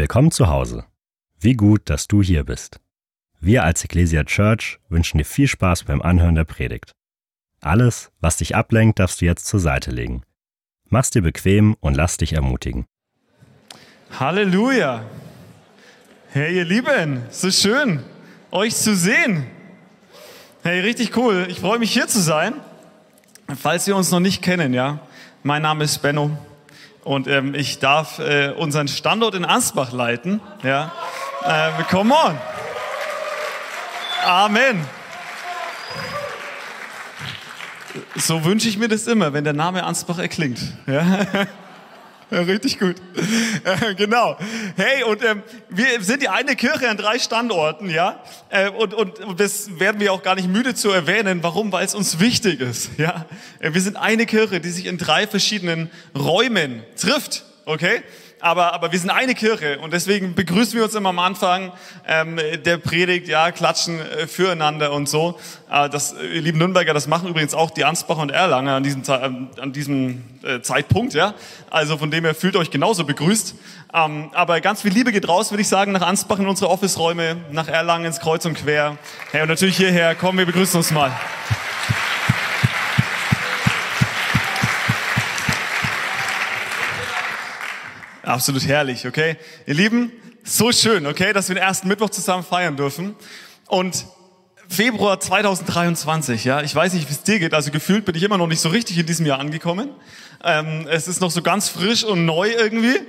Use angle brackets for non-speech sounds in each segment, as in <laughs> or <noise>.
Willkommen zu Hause. Wie gut, dass du hier bist. Wir als Ecclesia Church wünschen dir viel Spaß beim Anhören der Predigt. Alles, was dich ablenkt, darfst du jetzt zur Seite legen. Mach's dir bequem und lass dich ermutigen. Halleluja! Hey, ihr Lieben, so schön, euch zu sehen. Hey, richtig cool. Ich freue mich hier zu sein. Falls wir uns noch nicht kennen, ja, mein Name ist Benno und ähm, ich darf äh, unseren Standort in Ansbach leiten. Ja, äh, come on. Amen. So wünsche ich mir das immer, wenn der Name Ansbach erklingt. Ja? <laughs> Richtig gut. Äh, genau. Hey, und ähm, wir sind die eine Kirche an drei Standorten, ja. Äh, und, und, und das werden wir auch gar nicht müde zu erwähnen. Warum? Weil es uns wichtig ist, ja. Äh, wir sind eine Kirche, die sich in drei verschiedenen Räumen trifft, okay? Aber, aber wir sind eine Kirche und deswegen begrüßen wir uns immer am Anfang ähm, der Predigt, ja, klatschen äh, füreinander und so. Äh, das, äh, lieben Nürnberger, das machen übrigens auch die Ansbacher und Erlanger an diesem, an diesem äh, Zeitpunkt, ja. Also von dem her fühlt euch genauso begrüßt. Ähm, aber ganz viel Liebe geht raus, würde ich sagen, nach Ansbach in unsere Office-Räume, nach Erlangen ins Kreuz und Quer. Hey, und natürlich hierher. Komm, wir begrüßen uns mal. Absolut herrlich, okay? Ihr Lieben, so schön, okay, dass wir den ersten Mittwoch zusammen feiern dürfen. Und Februar 2023, ja, ich weiß nicht, wie es dir geht, also gefühlt bin ich immer noch nicht so richtig in diesem Jahr angekommen. Ähm, es ist noch so ganz frisch und neu irgendwie.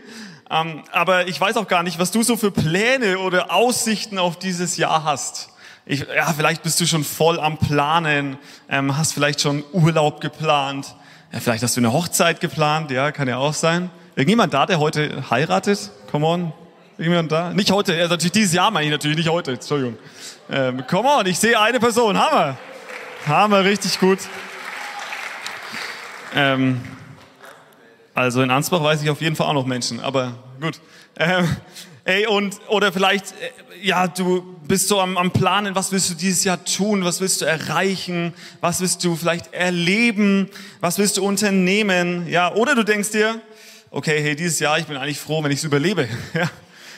Ähm, aber ich weiß auch gar nicht, was du so für Pläne oder Aussichten auf dieses Jahr hast. Ich, ja, vielleicht bist du schon voll am Planen, ähm, hast vielleicht schon Urlaub geplant, ja, vielleicht hast du eine Hochzeit geplant, ja, kann ja auch sein. Irgendjemand da, der heute heiratet? Come on. Irgendjemand da? Nicht heute, also natürlich dieses Jahr meine ich natürlich, nicht heute, Entschuldigung. Ähm, come on, ich sehe eine Person, Hammer. Hammer, richtig gut. Ähm, also in Ansbach weiß ich auf jeden Fall auch noch Menschen, aber gut. Ähm, ey, und, oder vielleicht, äh, ja, du bist so am, am Planen, was willst du dieses Jahr tun, was willst du erreichen, was willst du vielleicht erleben, was willst du unternehmen, ja, oder du denkst dir, okay, hey, dieses Jahr, ich bin eigentlich froh, wenn ich es überlebe. <laughs> Ja?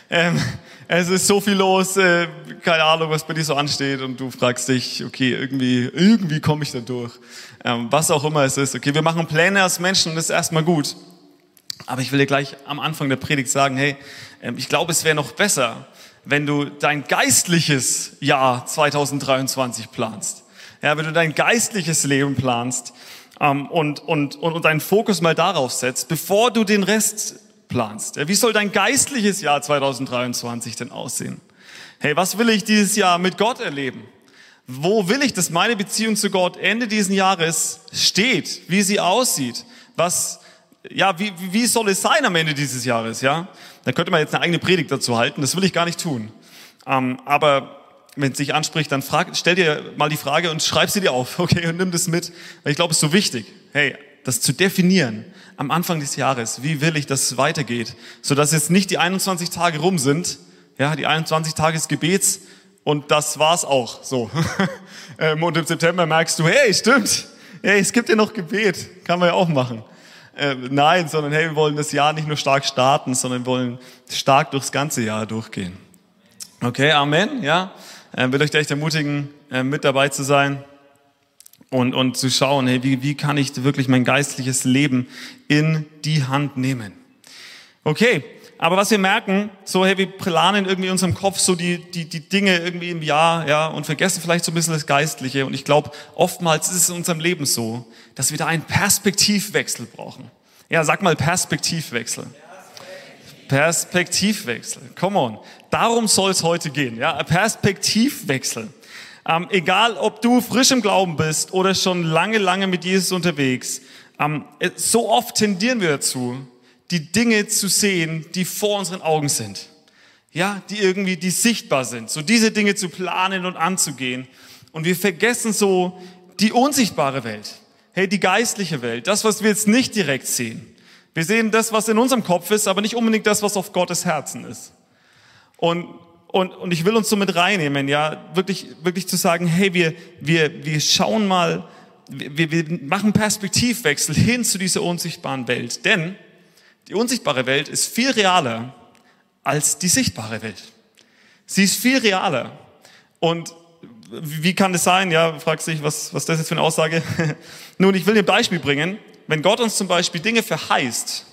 Ähm, es ist so viel los, äh, keine Ahnung, was bei dir so ansteht und du fragst dich, okay, irgendwie, irgendwie komme ich da durch. Ähm, was auch immer es ist. Okay, wir machen Pläne als Menschen und das ist erstmal gut. Aber ich will dir gleich am Anfang der Predigt sagen, hey, ähm, ich glaube, es wäre noch besser, wenn du dein geistliches Jahr 2023 planst. Ja, wenn du dein geistliches Leben planst, ähm, und, und, und, und deinen Fokus mal darauf setzt, bevor du den Rest planst. Wie soll dein geistliches Jahr 2023 denn aussehen? Hey, was will ich dieses Jahr mit Gott erleben? Wo will ich, dass meine Beziehung zu Gott Ende dieses Jahres steht? Wie sie aussieht? Was, ja, wie, wie soll es sein am Ende dieses Jahres, ja? Da könnte man jetzt eine eigene Predigt dazu halten. Das will ich gar nicht tun. Ähm, aber wenn es dich anspricht, dann frag, stell dir mal die Frage und schreib sie dir auf, <laughs> okay, und nimm das mit. Weil ich glaube, es ist so wichtig, hey, das zu definieren am Anfang des Jahres, wie will ich, dass es weitergeht, sodass jetzt nicht die 21 Tage rum sind, ja, die 21 Tage des Gebets und das war's auch, so. <laughs> Ähm, und im September merkst du, hey, stimmt, hey, es gibt ja noch Gebet, kann man ja auch machen. Äh, nein, sondern hey, wir wollen das Jahr nicht nur stark starten, sondern wir wollen stark durchs ganze Jahr durchgehen. Okay, Amen, ja äh, will euch echt ermutigen, äh, mit dabei zu sein und, und zu schauen, hey, wie, wie kann ich wirklich mein geistliches Leben in die Hand nehmen. Okay, aber was wir merken, so hey, wir planen irgendwie in unserem Kopf so die, die, die Dinge irgendwie im Jahr, ja, und vergessen vielleicht so ein bisschen das Geistliche. Und ich glaube, oftmals ist es in unserem Leben so, dass wir da einen Perspektivwechsel brauchen. Ja, sag mal Perspektivwechsel. Perspektivwechsel. Come on. Darum soll es heute gehen. Ja, Perspektivwechsel. Ähm, egal, ob du frisch im Glauben bist oder schon lange, lange mit Jesus unterwegs. Ähm, so oft tendieren wir dazu, die Dinge zu sehen, die vor unseren Augen sind. Ja, die irgendwie, die sichtbar sind. So diese Dinge zu planen und anzugehen. Und wir vergessen so die unsichtbare Welt. Hey, die geistliche Welt. Das, was wir jetzt nicht direkt sehen. Wir sehen das, was in unserem Kopf ist, aber nicht unbedingt das, was auf Gottes Herzen ist. Und, und, und ich will uns so mit reinnehmen, ja, wirklich, wirklich zu sagen, hey, wir, wir, wir schauen mal, wir, wir machen Perspektivwechsel hin zu dieser unsichtbaren Welt. Denn die unsichtbare Welt ist viel realer als die sichtbare Welt. Sie ist viel realer. Und wie kann das sein? Ja, fragst dich, was, was das ist für eine Aussage? <laughs> Nun, ich will dir ein Beispiel bringen. Wenn Gott uns zum Beispiel Dinge verheißt,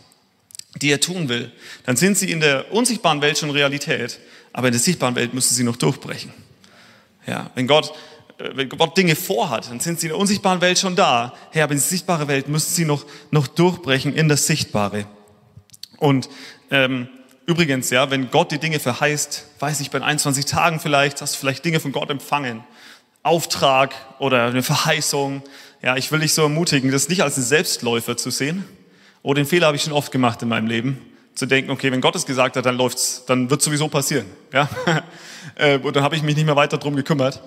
die er tun will, dann sind sie in der unsichtbaren Welt schon Realität, aber in der sichtbaren Welt müssen sie noch durchbrechen. Ja, wenn Gott, äh, wenn Gott Dinge vorhat, dann sind sie in der unsichtbaren Welt schon da. Ja, aber in der sichtbaren Welt müssen sie noch, noch durchbrechen in das Sichtbare. Und ähm, übrigens, ja, wenn Gott die Dinge verheißt, weiß ich, bei 21 Tagen vielleicht, hast du vielleicht Dinge von Gott empfangen. Auftrag oder eine Verheißung. Ja, ich will dich so ermutigen, das nicht als einen Selbstläufer zu sehen, Oh, den Fehler habe ich schon oft gemacht in meinem Leben, zu denken, okay, wenn Gott es gesagt hat, dann läuft's, dann wird sowieso passieren. Ja? <laughs> Äh, und dann habe ich mich nicht mehr weiter drum gekümmert.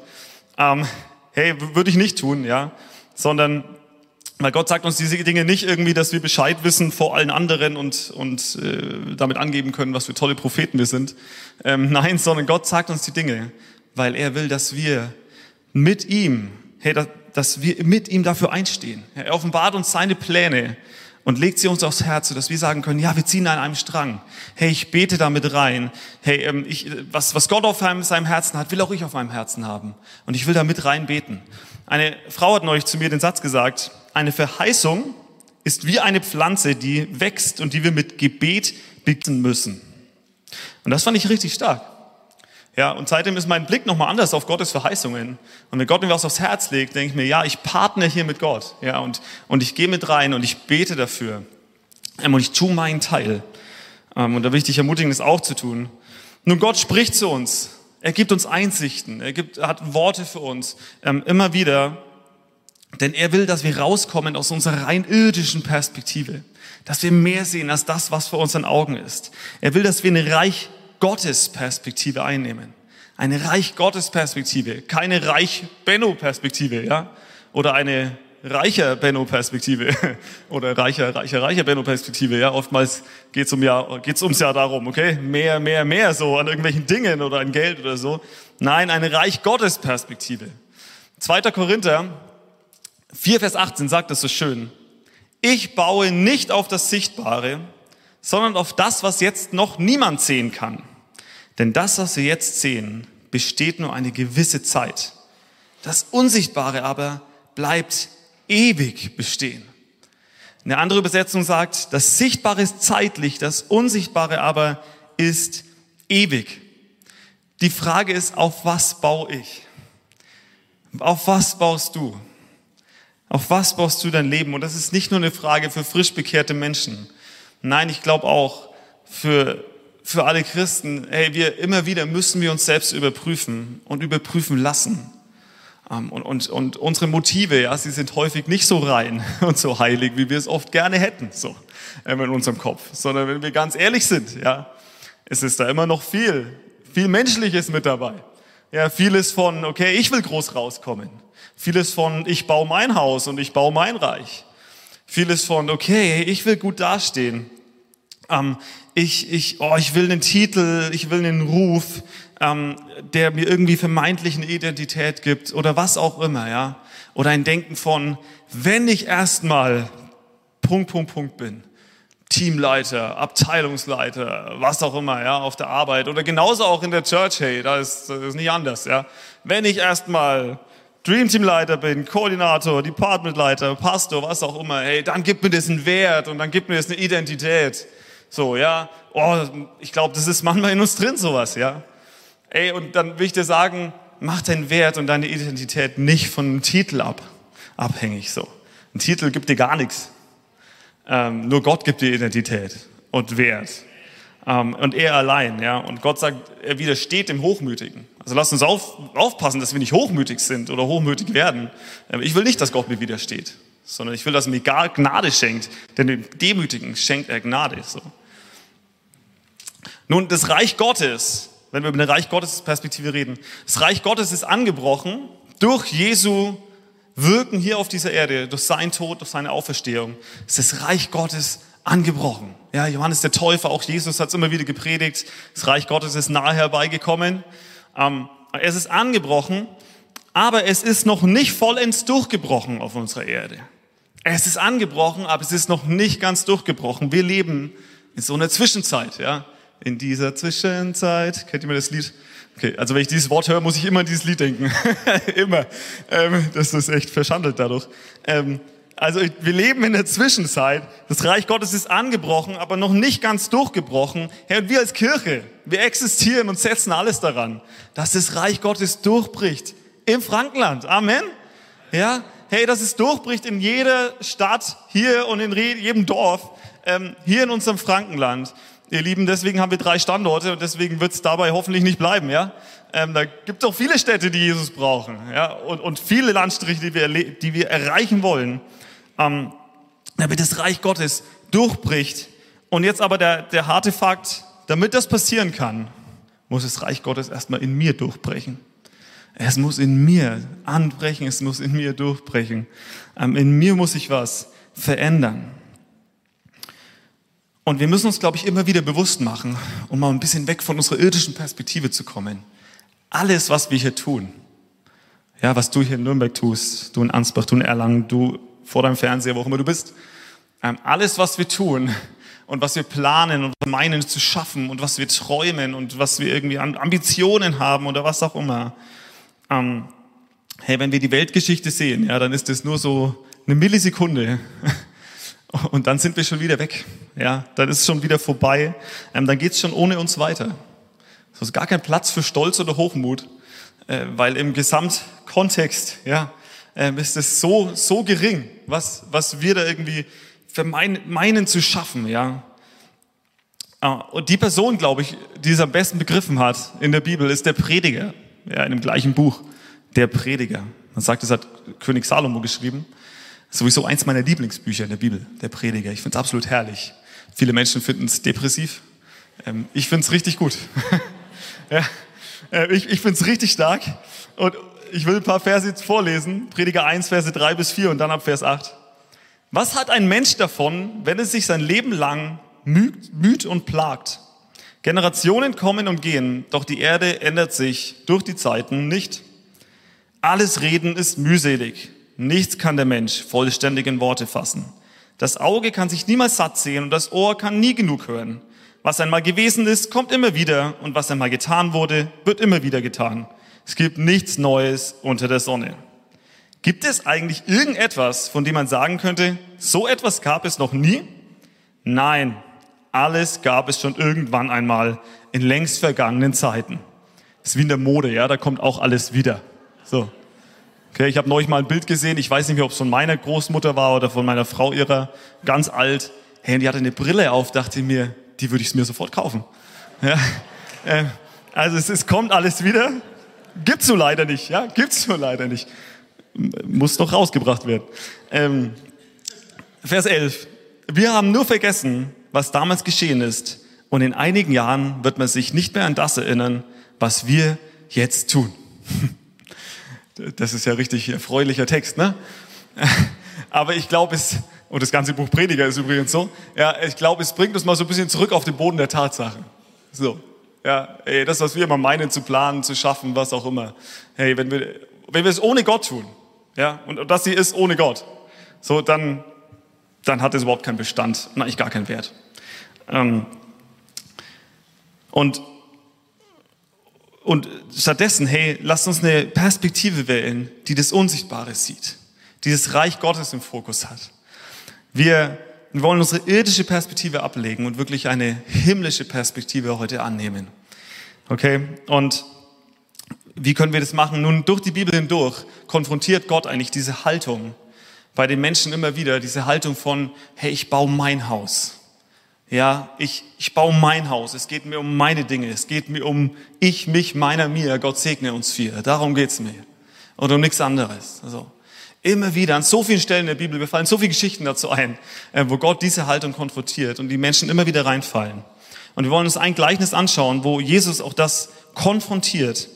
Ähm, hey, würde ich nicht tun, ja, sondern weil Gott sagt uns diese Dinge nicht irgendwie, dass wir Bescheid wissen vor allen anderen und, und äh, damit angeben können, was für tolle Propheten wir sind. Ähm, <laughs> nein, sondern Gott sagt uns die Dinge, weil er will, dass wir mit ihm, hey, dass, dass wir mit ihm dafür einstehen. Er offenbart uns seine Pläne und legt sie uns aufs Herz, sodass wir sagen können, ja, wir ziehen an einem Strang. Hey, ich bete damit rein. Hey, ähm, ich, was, was Gott auf seinem Herzen hat, will auch ich auf meinem Herzen haben. Und ich will da mit rein beten. Eine Frau hat neulich zu mir den Satz gesagt, eine Verheißung ist wie eine Pflanze, die wächst und die wir mit Gebet bitten müssen. Und das fand ich richtig stark. Ja, und seitdem ist mein Blick nochmal anders auf Gottes Verheißungen. Und wenn Gott mir was aufs Herz legt, denke ich mir, ja, ich partner hier mit Gott. Ja, und, und ich gehe mit rein und ich bete dafür. Ähm, und ich tue meinen Teil. Ähm, und da will ich dich ermutigen, das auch zu tun. Nun, Gott spricht zu uns. Er gibt uns Einsichten. Er, gibt, er hat Worte für uns. Ähm, immer wieder. Denn er will, dass wir rauskommen aus unserer rein irdischen Perspektive. Dass wir mehr sehen als das, was vor unseren Augen ist. Er will, dass wir eine reich Gottes Perspektive einnehmen. Eine Reich Gottes Perspektive, keine Reich Benno Perspektive, ja? Oder eine reicher Benno Perspektive <laughs> oder reicher reicher reicher Benno Perspektive, ja? Oftmals geht's um ja geht's ums ja darum, okay? Mehr mehr mehr so an irgendwelchen Dingen oder an Geld oder so. Nein, eine Reich Gottes Perspektive. 2. Korinther 4 Vers 18 sagt das so schön. Ich baue nicht auf das Sichtbare, sondern auf das, was jetzt noch niemand sehen kann. Denn das, was wir jetzt sehen, besteht nur eine gewisse Zeit. Das Unsichtbare aber bleibt ewig bestehen. Eine andere Übersetzung sagt, das Sichtbare ist zeitlich, das Unsichtbare aber ist ewig. Die Frage ist, auf was baue ich? Auf was baust du? Auf was baust du dein Leben? Und das ist nicht nur eine Frage für frisch bekehrte Menschen. Nein, ich glaube auch für für alle Christen, hey, wir immer wieder müssen wir uns selbst überprüfen und überprüfen lassen. Ähm, und, und, und unsere Motive, ja, sie sind häufig nicht so rein <laughs> und so heilig, wie wir es oft gerne hätten, so ähm, in unserem Kopf. Sondern wenn wir ganz ehrlich sind, ja, es ist da immer noch viel, viel Menschliches mit dabei. Ja, vieles von, okay, ich will groß rauskommen. Vieles von, ich baue mein Haus und ich baue mein Reich. Vieles von, okay, ich will gut dastehen. Ähm, ich, ich, oh, ich will einen Titel, ich will einen Ruf, ähm, der mir irgendwie vermeintlich eine Identität gibt oder was auch immer, ja. Oder ein Denken von, wenn ich erstmal Punkt, Punkt, Punkt bin, Teamleiter, Abteilungsleiter, was auch immer, ja, auf der Arbeit oder genauso auch in der Church, hey, da ist, das ist nicht anders, ja. Wenn ich erstmal Dreamteamleiter bin, Koordinator, Departmentleiter, Pastor, was auch immer, hey, dann gibt mir das einen Wert und dann gibt mir das eine Identität. So, ja, oh, ich glaube, das ist manchmal in uns drin sowas, ja. Ey, und dann will ich dir sagen, mach deinen Wert und deine Identität nicht von einem Titel ab, abhängig, so. Ein Titel gibt dir gar nichts. Ähm, nur Gott gibt dir Identität und Wert. Ähm, und er allein, ja. Und Gott sagt, er widersteht dem Hochmütigen. Also lasst uns auf, aufpassen, dass wir nicht hochmütig sind oder hochmütig werden. Ähm, ich will nicht, dass Gott mir widersteht, sondern ich will, dass er mir Gnade schenkt. Denn dem Demütigen schenkt er Gnade, so. Nun, das Reich Gottes, wenn wir über eine Reich Gottes Perspektive reden, das Reich Gottes ist angebrochen durch Jesu Wirken hier auf dieser Erde, durch seinen Tod, durch seine Auferstehung. Ist das Reich Gottes angebrochen. Ja, Johannes der Täufer, auch Jesus hat es immer wieder gepredigt. Das Reich Gottes ist nahe herbeigekommen. Ähm, es ist angebrochen, aber es ist noch nicht vollends durchgebrochen auf unserer Erde. Es ist angebrochen, aber es ist noch nicht ganz durchgebrochen. Wir leben in so einer Zwischenzeit, ja in dieser Zwischenzeit. Kennt ihr mir das Lied? Okay, also wenn ich dieses Wort höre, muss ich immer an dieses Lied denken. <laughs> immer. Ähm, das ist echt verschandelt dadurch. Ähm, also wir leben in der Zwischenzeit. Das Reich Gottes ist angebrochen, aber noch nicht ganz durchgebrochen. Herr, und wir als Kirche, wir existieren und setzen alles daran, dass das Reich Gottes durchbricht. Im Frankenland. Amen. Ja, hey, dass es durchbricht in jeder Stadt hier und in jedem Dorf, ähm, hier in unserem Frankenland. Ihr Lieben, deswegen haben wir drei Standorte und deswegen wird es dabei hoffentlich nicht bleiben, ja. Ähm, da gibt es auch viele Städte, die Jesus brauchen, ja, und, und viele Landstriche, die wir, die wir erreichen wollen ähm, damit das Reich Gottes durchbricht. Und jetzt aber der, der harte Fakt, damit das passieren kann, muss das Reich Gottes erstmal in mir durchbrechen. Es muss in mir anbrechen, es muss in mir durchbrechen. Ähm, in mir muss sich was verändern. Und wir müssen uns, glaube ich, immer wieder bewusst machen, um mal ein bisschen weg von unserer irdischen Perspektive zu kommen. Alles, was wir hier tun, ja, was du hier in Nürnberg tust, du in Ansbach, du in Erlangen, du vor deinem Fernseher, wo auch immer du bist. Ähm, alles, was wir tun und was wir planen und meinen zu schaffen und was wir träumen und was wir irgendwie an Ambitionen haben oder was auch immer. Ähm, hey, wenn wir die Weltgeschichte sehen, ja, dann ist das nur so eine Millisekunde. Und dann sind wir schon wieder weg. Ja, dann ist es schon wieder vorbei. Ähm, dann geht es schon ohne uns weiter. Es ist gar kein Platz für Stolz oder Hochmut, äh, weil im Gesamtkontext, ja, ähm, ist es so, so gering, was, was wir da irgendwie vermeinen, meinen zu schaffen, ja. Ah, und die Person, glaube ich, die es am besten begriffen hat in der Bibel, ist der Prediger, ja, in dem gleichen Buch, der Prediger. Man sagt, das hat König Salomo geschrieben. Sowieso eins meiner Lieblingsbücher in der Bibel, der Prediger. Ich finde es absolut herrlich. Viele Menschen finden es depressiv. Ähm, ich finde es richtig gut. <laughs> ja, äh, ich ich finde es richtig stark. Und, ich will ein paar Verse jetzt vorlesen. Prediger 1, Verse 3 bis 4 und dann ab Vers 8. Was hat ein Mensch davon, wenn es sich sein Leben lang müht, müht und plagt? Generationen kommen und gehen, doch die Erde ändert sich durch die Zeiten nicht. Alles Reden ist mühselig. Nichts kann der Mensch vollständig in Worte fassen. Das Auge kann sich niemals satt sehen und das Ohr kann nie genug hören. Was einmal gewesen ist, kommt immer wieder und was einmal getan wurde, wird immer wieder getan. Es gibt nichts Neues unter der Sonne. Gibt es eigentlich irgendetwas, von dem man sagen könnte, so etwas gab es noch nie? Nein, alles gab es schon irgendwann einmal in längst vergangenen Zeiten. Das ist wie in der Mode, ja, da kommt auch alles wieder. So. Okay, ich habe neulich mal ein Bild gesehen, ich weiß nicht mehr, ob es von meiner Großmutter war oder von meiner Frau ihrer, ganz alt. Hey, die hatte eine Brille auf, dachte ich mir, die würde ich mir sofort kaufen. Ja, äh, also es, es kommt alles wieder. Gibt's so leider nicht, ja? Gibt's so leider nicht. Muss noch rausgebracht werden. Ähm, Vers 11. Wir haben nur vergessen, was damals geschehen ist. Und in einigen Jahren wird man sich nicht mehr an das erinnern, was wir jetzt tun. <laughs> Das ist ja richtig erfreulicher Text, ne? <laughs> Aber ich glaube, es, und das ganze Buch Prediger ist übrigens so, ja, ich glaube, es bringt uns mal so ein bisschen zurück auf den Boden der Tatsachen. So. Ja, ey, das, was wir immer meinen zu planen, zu schaffen, was auch immer. Hey, wenn wir, wenn wir es ohne Gott tun, ja, und das hier ist ohne Gott, so, dann, dann hat es überhaupt keinen Bestand eigentlich gar keinen Wert. Ähm, und, und stattdessen, hey, lasst uns eine Perspektive wählen, die das Unsichtbare sieht, die das Reich Gottes im Fokus hat. Wir, wir wollen unsere irdische Perspektive ablegen und wirklich eine himmlische Perspektive heute annehmen. Okay? Und wie können wir das machen? Nun, durch die Bibel hindurch konfrontiert Gott eigentlich diese Haltung bei den Menschen immer wieder, diese Haltung von, hey, ich baue mein Haus. Ja, ich, ich baue mein Haus. Es geht mir um meine Dinge. Es geht mir um ich, mich, meiner, mir. Gott segne uns vier. Darum geht's mir. Und um nichts anderes. Also, Immer wieder an so vielen Stellen der Bibel, wir fallen so viele Geschichten dazu ein, äh, wo Gott diese Haltung konfrontiert und die Menschen immer wieder reinfallen. Und wir wollen uns ein Gleichnis anschauen, wo Jesus auch das konfrontiert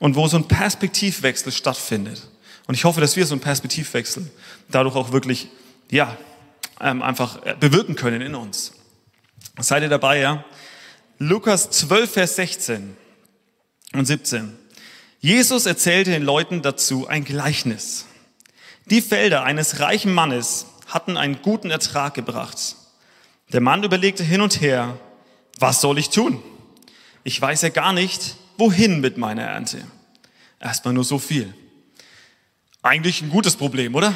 und wo so ein Perspektivwechsel stattfindet. Und ich hoffe, dass wir so einen Perspektivwechsel dadurch auch wirklich, ja, ähm, einfach äh, bewirken können in uns. Seid ihr dabei, ja? Lukas 12, Vers 16 und 17. Jesus erzählte den Leuten dazu ein Gleichnis. Die Felder eines reichen Mannes hatten einen guten Ertrag gebracht. Der Mann überlegte hin und her, was soll ich tun? Ich weiß ja gar nicht, wohin mit meiner Ernte. Erstmal nur so viel. Eigentlich ein gutes Problem, oder?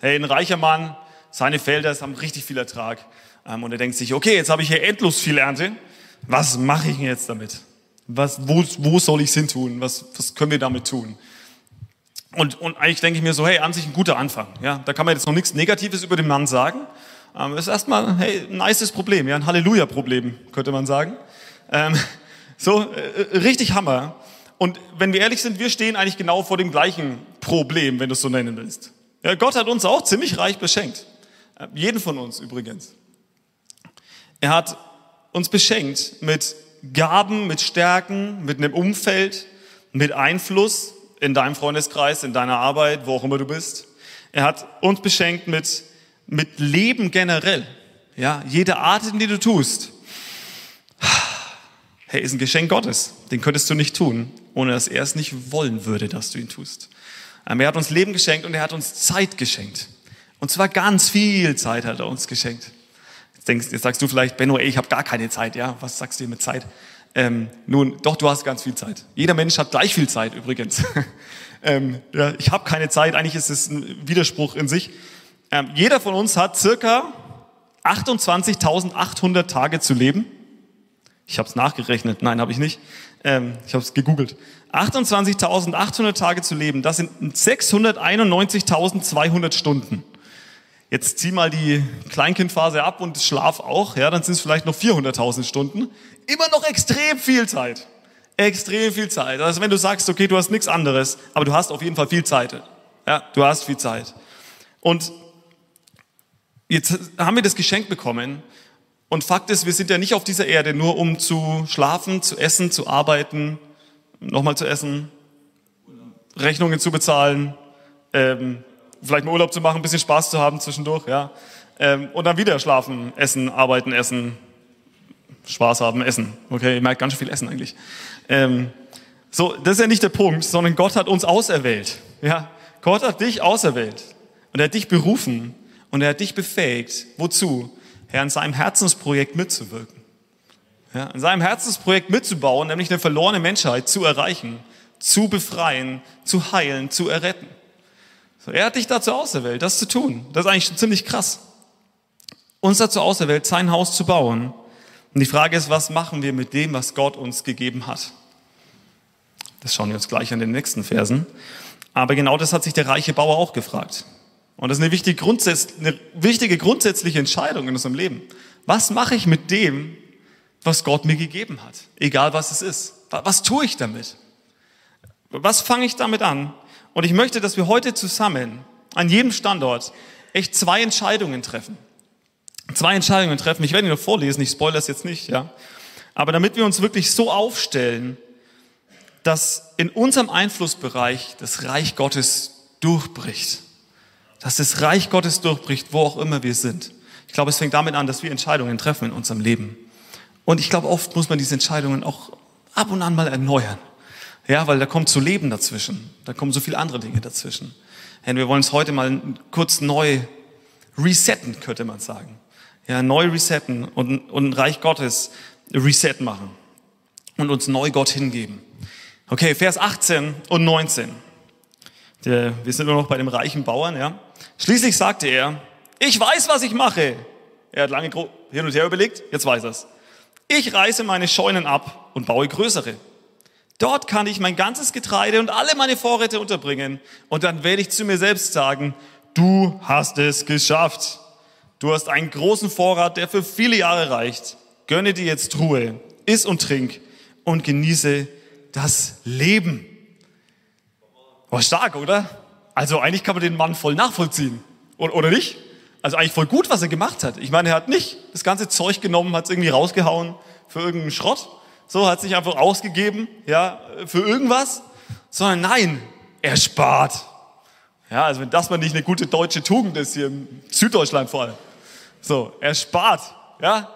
Hey, ein reicher Mann, seine Felder haben richtig viel Ertrag. Ähm, und er denkt sich, okay, jetzt habe ich hier endlos viel Ernte. Was mache ich denn jetzt damit? Was, wo, wo soll ich es hin tun? Was, was können wir damit tun? Und, und eigentlich denke ich mir so, hey, an sich ein guter Anfang. Ja, da kann man jetzt noch nichts Negatives über den Mann sagen. Ähm, ist erstmal, hey, ein nices Problem, ja, ein Halleluja-Problem, könnte man sagen. Ähm, so, äh, richtig Hammer. Und wenn wir ehrlich sind, wir stehen eigentlich genau vor dem gleichen Problem, wenn du es so nennen willst. Ja, Gott hat uns auch ziemlich reich beschenkt. Äh, jeden von uns übrigens. Er hat uns beschenkt mit Gaben, mit Stärken, mit einem Umfeld, mit Einfluss in deinem Freundeskreis, in deiner Arbeit, wo auch immer du bist. Er hat uns beschenkt mit, mit Leben generell. Ja, jede Art, in die du tust. Hey, ist ein Geschenk Gottes. Den könntest du nicht tun, ohne dass er es nicht wollen würde, dass du ihn tust. Ähm, er hat uns Leben geschenkt und er hat uns Zeit geschenkt. Und zwar ganz viel Zeit hat er uns geschenkt. Jetzt, denkst, jetzt sagst du vielleicht, Benno, ey, ich habe gar keine Zeit. Ja, was sagst du mit Zeit? Ähm, nun, doch, du hast ganz viel Zeit. Jeder Mensch hat gleich viel Zeit übrigens. <laughs> ähm, ja, ich habe keine Zeit, eigentlich ist es ein Widerspruch in sich. Ähm, jeder von uns hat circa 28.800 Tage zu leben. Ich habe es nachgerechnet, nein, habe ich nicht. Ähm, ich habe es gegoogelt. 28.800 Tage zu leben, das sind 691.200 Stunden. Jetzt zieh mal die Kleinkindphase ab und Schlaf auch, ja, dann sind es vielleicht noch 400.000 Stunden. Immer noch extrem viel Zeit. Extrem viel Zeit. Also wenn du sagst, okay, du hast nichts anderes, aber du hast auf jeden Fall viel Zeit. Ja, du hast viel Zeit. Und jetzt haben wir das Geschenk bekommen. Und Fakt ist, wir sind ja nicht auf dieser Erde nur um zu schlafen, zu essen, zu arbeiten, nochmal zu essen, Rechnungen zu bezahlen, ähm, vielleicht mal Urlaub zu machen, ein bisschen Spaß zu haben zwischendurch, ja. Ähm, und dann wieder schlafen, essen, arbeiten, essen, Spaß haben, essen. Okay, ihr merkt ganz schön viel Essen eigentlich. Ähm, so, das ist ja nicht der Punkt, sondern Gott hat uns auserwählt. Ja, Gott hat dich auserwählt und er hat dich berufen und er hat dich befähigt. Wozu? Herr, in seinem Herzensprojekt mitzuwirken. Ja, in seinem Herzensprojekt mitzubauen, nämlich eine verlorene Menschheit zu erreichen, zu befreien, zu heilen, zu erretten. So, er hat dich dazu auserwählt, das zu tun. Das ist eigentlich schon ziemlich krass. Uns dazu auserwählt, sein Haus zu bauen. Und die Frage ist, was machen wir mit dem, was Gott uns gegeben hat? Das schauen wir uns gleich an den nächsten Versen. Aber genau das hat sich der reiche Bauer auch gefragt. Und das ist eine wichtige, grundsätz eine wichtige grundsätzliche Entscheidung in unserem Leben. Was mache ich mit dem, was Gott mir gegeben hat? Egal was es ist. Was tue ich damit? Was fange ich damit an? Und ich möchte, dass wir heute zusammen an jedem Standort echt zwei Entscheidungen treffen. Zwei Entscheidungen treffen. Ich werde ihn nur vorlesen, ich spoilere es jetzt nicht, ja. Aber damit wir uns wirklich so aufstellen, dass in unserem Einflussbereich das Reich Gottes durchbricht. Dass das Reich Gottes durchbricht, wo auch immer wir sind. Ich glaube, es fängt damit an, dass wir Entscheidungen treffen in unserem Leben. Und ich glaube, oft muss man diese Entscheidungen auch ab und an mal erneuern. Ja, weil da kommt so Leben dazwischen. Da kommen so viele andere Dinge dazwischen. Und wir wollen es heute mal kurz neu resetten, könnte man sagen. Ja, neu resetten und, und Reich Gottes reset machen. Und uns neu Gott hingeben. Okay, Vers 18 und 19. Der, wir sind nur noch bei dem reichen Bauern, ja. Schließlich sagte er, ich weiß, was ich mache. Er hat lange hin und her überlegt, jetzt weiß er es. Ich reiße meine Scheunen ab und baue größere. Dort kann ich mein ganzes Getreide und alle meine Vorräte unterbringen. Und dann werde ich zu mir selbst sagen, du hast es geschafft. Du hast einen großen Vorrat, der für viele Jahre reicht. Gönne dir jetzt Ruhe, iss und trink und genieße das Leben. War stark, oder? Also eigentlich kann man den Mann voll nachvollziehen. Oder nicht? Also eigentlich voll gut, was er gemacht hat. Ich meine, er hat nicht das ganze Zeug genommen, hat es irgendwie rausgehauen für irgendeinen Schrott, so hat sich einfach ausgegeben, ja, für irgendwas, sondern nein, er spart. Ja, also wenn das mal nicht eine gute deutsche Tugend ist, hier in Süddeutschland vor allem. So, er spart, ja,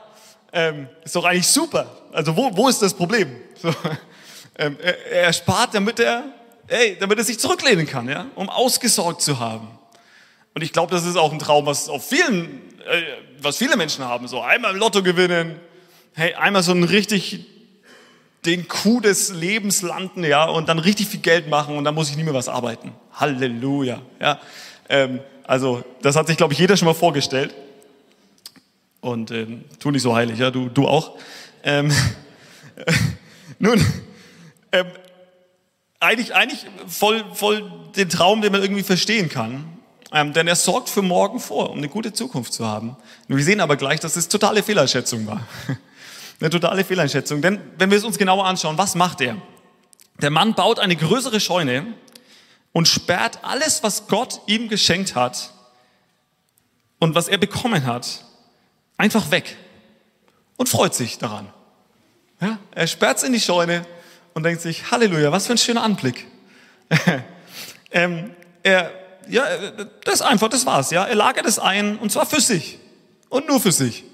ähm, ist doch eigentlich super. Also wo, wo ist das Problem? So, <laughs> ähm, er, er spart, damit er, ey, damit er sich zurücklehnen kann, ja, um ausgesorgt zu haben. Und ich glaube, das ist auch ein Traum, was auf vielen, äh, was viele Menschen haben. So einmal im Lotto gewinnen, hey, einmal so einen richtig den Coup des Lebens landen, ja, und dann richtig viel Geld machen und dann muss ich nie mehr was arbeiten. Halleluja, ja. Ähm, also, das hat sich, glaube ich, jeder schon mal vorgestellt. Und ähm, tu nicht so heilig, ja, du, du auch. Ähm, <laughs> nun, ähm, eigentlich, eigentlich voll, voll den Traum, den man irgendwie verstehen kann. Ähm, denn er sorgt für morgen vor, um eine gute Zukunft zu haben. Wir sehen aber gleich, dass es totale Fehleinschätzung war. <laughs> eine totale Fehleinschätzung. Denn wenn wir es uns genauer anschauen, was macht er? Der Mann baut eine größere Scheune und sperrt alles, was Gott ihm geschenkt hat und was er bekommen hat, einfach weg und freut sich daran. Ja, er sperrt es in die Scheune und denkt sich, Halleluja, was für ein schöner Anblick. <laughs> ähm, er, ja, das einfach, das war's, ja. Er lagert es ein und zwar für sich und nur für sich.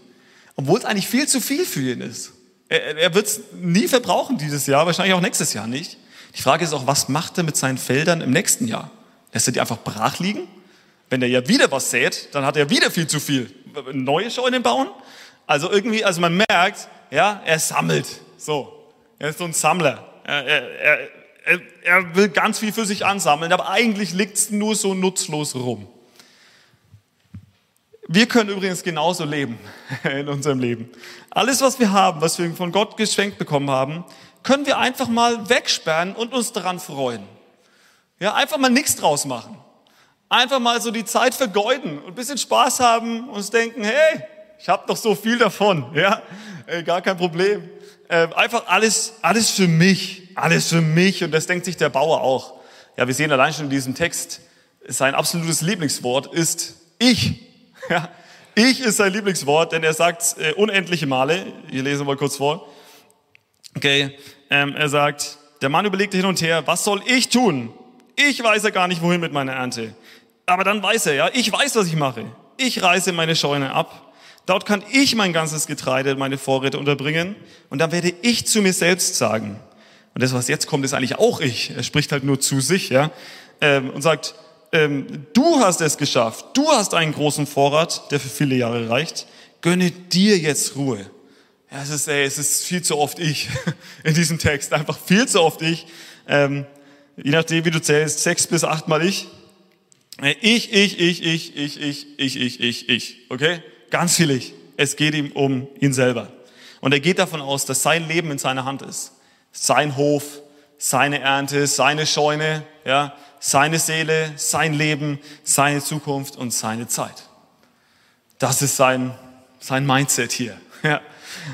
Obwohl es eigentlich viel zu viel für ihn ist. Er, er wird es nie verbrauchen dieses Jahr, wahrscheinlich auch nächstes Jahr nicht. Die Frage ist auch, was macht er mit seinen Feldern im nächsten Jahr? Lässt er die einfach brach liegen? Wenn er ja wieder was sät, dann hat er wieder viel zu viel. Neue Scheunen bauen? Also irgendwie, also man merkt, ja, er sammelt. So. Er ist so ein Sammler. Er, er, er, er will ganz viel für sich ansammeln, aber eigentlich liegt es nur so nutzlos rum. Wir können übrigens genauso leben <laughs> in unserem Leben. Alles, was wir haben, was wir von Gott geschenkt bekommen haben, können wir einfach mal wegsperren und uns daran freuen. Ja, einfach mal nichts draus machen. Einfach mal so die Zeit vergeuden und ein bisschen Spaß haben und uns denken, hey, ich habe doch so viel davon, <laughs> ja, äh, gar kein Problem. Äh, einfach alles, alles für mich, alles für mich und das denkt sich der Bauer auch. Ja, wir sehen allein schon in diesem Text, sein absolutes Lieblingswort ist ich. Ja, ich ist sein Lieblingswort, denn er sagt äh, unendliche Male. Ich lese mal kurz vor. Okay, ähm, er sagt, der Mann überlegte hin und her, was soll ich tun? Ich weiß ja gar nicht, wohin mit meiner Ernte. Aber dann weiß er, ja, ich weiß, was ich mache. Ich reiße meine Scheune ab. Dort kann ich mein ganzes Getreide, meine Vorräte unterbringen. Und dann werde ich zu mir selbst sagen. Und das, was jetzt kommt, ist eigentlich auch ich. Er spricht halt nur zu sich, ja. Ähm, und sagt, ähm, du hast es geschafft. Du hast einen großen Vorrat, der für viele Jahre reicht. Gönne dir jetzt Ruhe. Ja, es ist, ey, es ist viel zu oft ich <laughs> in diesem Text. Einfach viel zu oft ich. Ähm, je nachdem, wie du zählst, sechs bis achtmal ich. Ich, ich, ich, ich, ich, ich, ich, ich, ich, ich. Okay? Ganz viel ich. Es geht ihm um ihn selber. Und er geht davon aus, dass sein Leben in seiner Hand ist. Sein Hof, seine Ernte, seine Scheune, ja, seine Seele, sein Leben, seine Zukunft und seine Zeit. Das ist sein, sein Mindset hier. <laughs> Ja.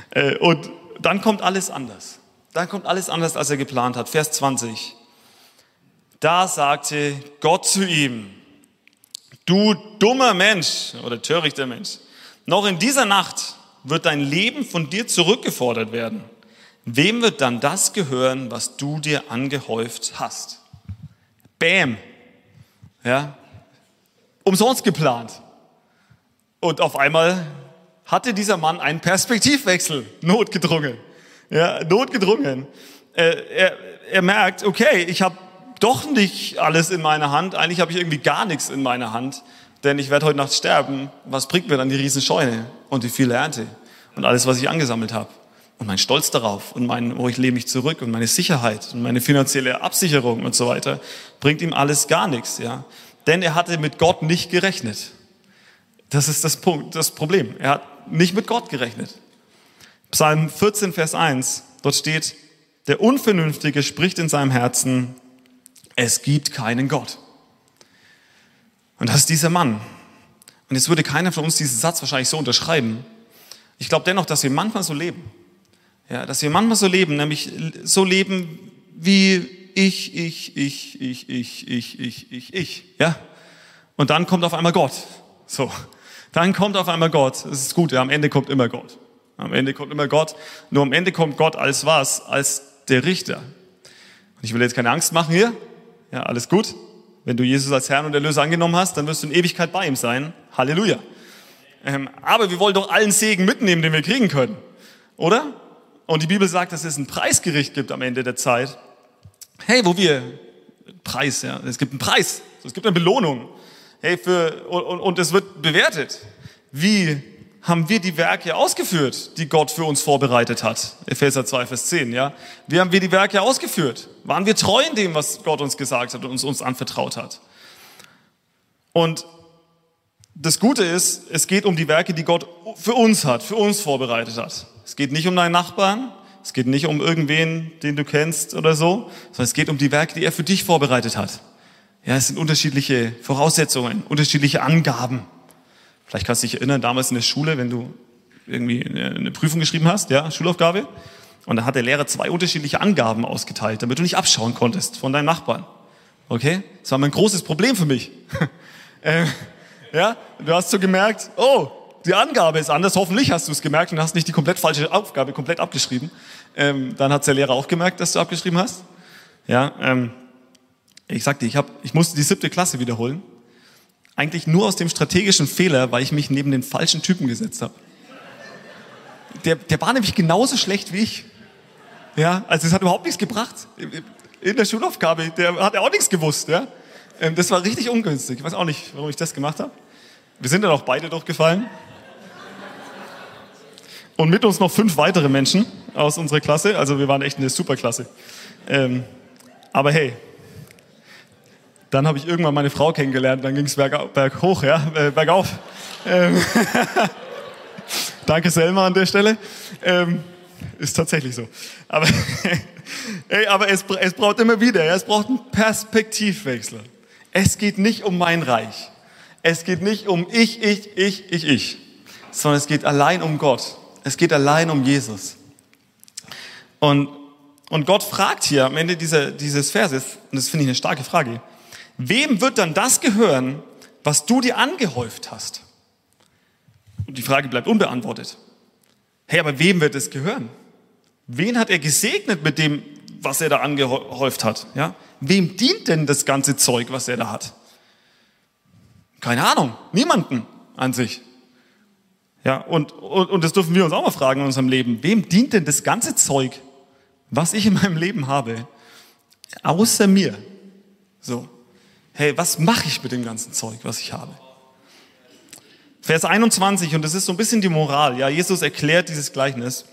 Äh, und dann kommt alles anders. Dann kommt alles anders, als er geplant hat. Vers 20. Da sagte Gott zu ihm, du dummer Mensch oder törichter Mensch, noch in dieser Nacht wird dein Leben von dir zurückgefordert werden. Wem wird dann das gehören, was du dir angehäuft hast? Bäm. Ja. Umsonst geplant. Und auf einmal hatte dieser Mann einen Perspektivwechsel, notgedrungen. Ja, notgedrungen. Er, er, er merkt, okay, ich habe doch nicht alles in meiner Hand. Eigentlich habe ich irgendwie gar nichts in meiner Hand, denn ich werde heute Nacht sterben. Was bringt mir dann die Riesenscheune und die viele Ernte und alles, was ich angesammelt habe? Und mein Stolz darauf und mein, oh, ich lehne mich zurück und meine Sicherheit und meine finanzielle Absicherung und so weiter, bringt ihm alles gar nichts, ja. Denn er hatte mit Gott nicht gerechnet. Das ist das Punkt, das Problem. Er hat nicht mit Gott gerechnet. Psalm 14, Vers 1, dort steht, der Unvernünftige spricht in seinem Herzen, es gibt keinen Gott. Und das ist dieser Mann. Und jetzt würde keiner von uns diesen Satz wahrscheinlich so unterschreiben. Ich glaube dennoch, dass wir manchmal so leben. Ja, dass wir manchmal so leben, nämlich so leben wie ich, ich, ich, ich, ich, ich, ich, ich, ich. Ja? Und dann kommt auf einmal Gott. So. Dann kommt auf einmal Gott. Das ist gut, ja, am Ende kommt immer Gott. Am Ende kommt immer Gott. Nur am Ende kommt Gott als was? Als der Richter. Und ich will jetzt keine Angst machen hier. Ja, alles gut. Wenn du Jesus als Herrn und Erlöser angenommen hast, dann wirst du in Ewigkeit bei ihm sein. Halleluja. Ähm, aber wir wollen doch allen Segen mitnehmen, den wir kriegen können. Oder? Und die Bibel sagt, dass es ein Preisgericht gibt am Ende der Zeit. Hey, wo wir, Preis, ja, es gibt einen Preis, es gibt eine Belohnung. Hey, für, und, und es wird bewertet. Wie haben wir die Werke ausgeführt, die Gott für uns vorbereitet hat. Epheser 2, Vers 10, ja. Wie haben wir die Werke ausgeführt? Waren wir treu in dem, was Gott uns gesagt hat und uns, uns anvertraut hat? Und das Gute ist, es geht um die Werke, die Gott für uns hat, für uns vorbereitet hat. Es geht nicht um deinen Nachbarn, es geht nicht um irgendwen, den du kennst oder so, sondern es geht um die Werke, die er für dich vorbereitet hat. Ja, es sind unterschiedliche Voraussetzungen, unterschiedliche Angaben. Vielleicht kannst du dich erinnern, damals in der Schule, wenn du irgendwie eine Prüfung geschrieben hast, ja, Schulaufgabe, und da hat der Lehrer zwei unterschiedliche Angaben ausgeteilt, damit du nicht abschauen konntest von deinem Nachbarn. Okay? Das war mein großes Problem für mich. <laughs> äh, ja, du hast so gemerkt, oh, die Angabe ist anders. Hoffentlich hast du es gemerkt und hast nicht die komplett falsche Aufgabe komplett abgeschrieben. Ähm, dann hat der Lehrer auch gemerkt, dass du abgeschrieben hast. Ja, ähm, ich sagte, ich, hab, ich musste die siebte Klasse wiederholen. Eigentlich nur aus dem strategischen Fehler, weil ich mich neben den falschen Typen gesetzt habe. Der, der war nämlich genauso schlecht wie ich. Ja, also es hat überhaupt nichts gebracht. In der Schulaufgabe, der hat ja auch nichts gewusst. Ja? Ähm, das war richtig ungünstig. Ich weiß auch nicht, warum ich das gemacht habe. Wir sind dann auch beide durchgefallen. Und mit uns noch fünf weitere Menschen aus unserer Klasse. Also wir waren echt eine super Klasse. Ähm, aber hey, dann habe ich irgendwann meine Frau kennengelernt, dann ging es berg, berg ja, äh, bergauf. Ähm, <laughs> Danke Selma an der Stelle. Ähm, ist tatsächlich so. Aber, <laughs> ey, aber es, es braucht immer wieder, ja, es braucht einen Perspektivwechsel. Es geht nicht um mein Reich. Es geht nicht um ich, ich, ich, ich, ich, sondern es geht allein um Gott. Es geht allein um Jesus. Und, und Gott fragt hier am Ende dieser, dieses Verses, und das finde ich eine starke Frage, wem wird dann das gehören, was du dir angehäuft hast? Und die Frage bleibt unbeantwortet. Hey, aber wem wird es gehören? Wen hat er gesegnet mit dem, was er da angehäuft hat? Ja? Wem dient denn das ganze Zeug, was er da hat? Keine Ahnung, niemanden an sich. Ja, und, und, und das dürfen wir uns auch mal fragen in unserem Leben. Wem dient denn das ganze Zeug, was ich in meinem Leben habe, außer mir? So. Hey, was mache ich mit dem ganzen Zeug, was ich habe? Vers 21, und das ist so ein bisschen die Moral. Ja, Jesus erklärt dieses Gleichnis.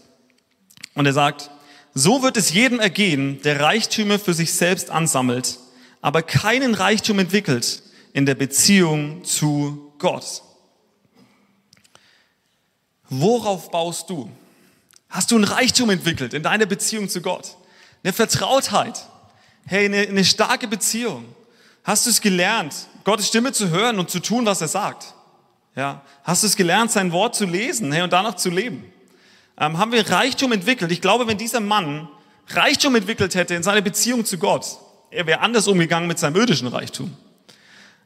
Und er sagt, so wird es jedem ergehen, der Reichtümer für sich selbst ansammelt, aber keinen Reichtum entwickelt in der Beziehung zu Gott. Worauf baust du? Hast du ein Reichtum entwickelt in deiner Beziehung zu Gott? Eine Vertrautheit? Hey, eine, eine starke Beziehung? Hast du es gelernt, Gottes Stimme zu hören und zu tun, was er sagt? Ja, hast du es gelernt, sein Wort zu lesen, hey, und danach zu leben? Ähm, haben wir Reichtum entwickelt? Ich glaube, wenn dieser Mann Reichtum entwickelt hätte in seiner Beziehung zu Gott, er wäre anders umgegangen mit seinem irdischen Reichtum.